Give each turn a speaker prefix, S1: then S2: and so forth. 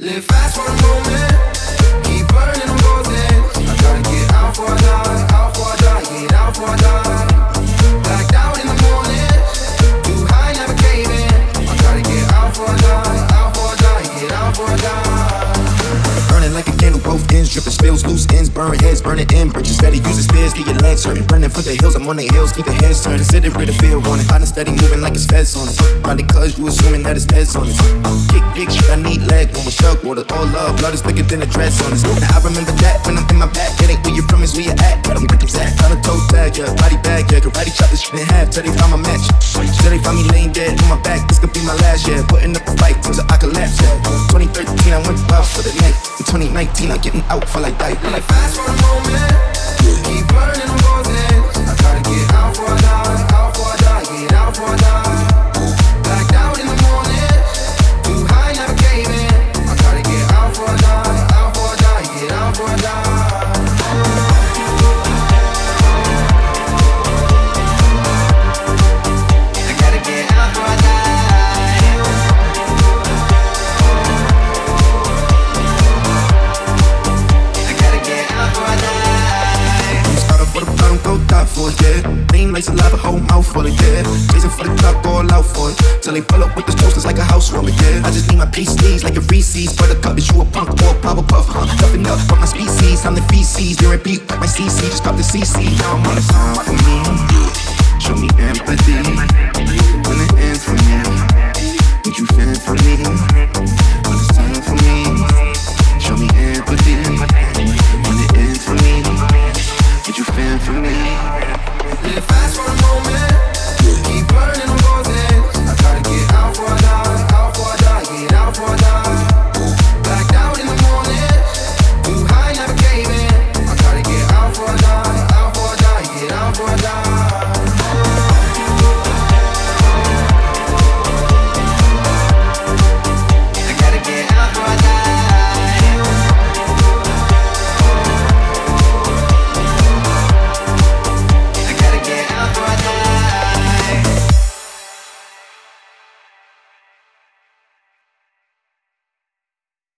S1: Live fast for the moment, keep burning. I gotta get out for a die, out for a die, get out for a die. In the morning, too high, never. I gotta get out for a die, out for a die, get out for a die.
S2: Burning like a candle, both ends dripping spills, loose ends, burn heads, burning in bridges. Steady using spears, get your legs hurting. Running for the hills, I'm on the hills, keep the heads turning. Sitting ready to feel on it. Hot and steady moving like it's feds on it. Probably cause you assuming that it's feds on it. Kick, kick, shit, I need leg. When we're stuck, water, all love, blood is thicker than a dress on it. I remember that chop this shit in half till they find my match. Till they find me laying dead on my back, this could be my last, yeah. Putting up a fight until I collapse, yeah. 2013, I went wild for the night. In 2019, I'm getting out for like that.
S1: Live fast for the moment, for
S2: it, yeah. Lean like saliva, whole mouth full of, yeah. Chasing for the top, all out for it. Till they pull up with the toasters like a housewarming, yeah. I just need my PCs like a Reese's. Buttercup, is you a punk or a Powerpuff, huh? Nothing up for my species, I'm the feces. They repeat my CC, just pop the CC. Now I'm on the song for me. Show me empathy.
S1: ah.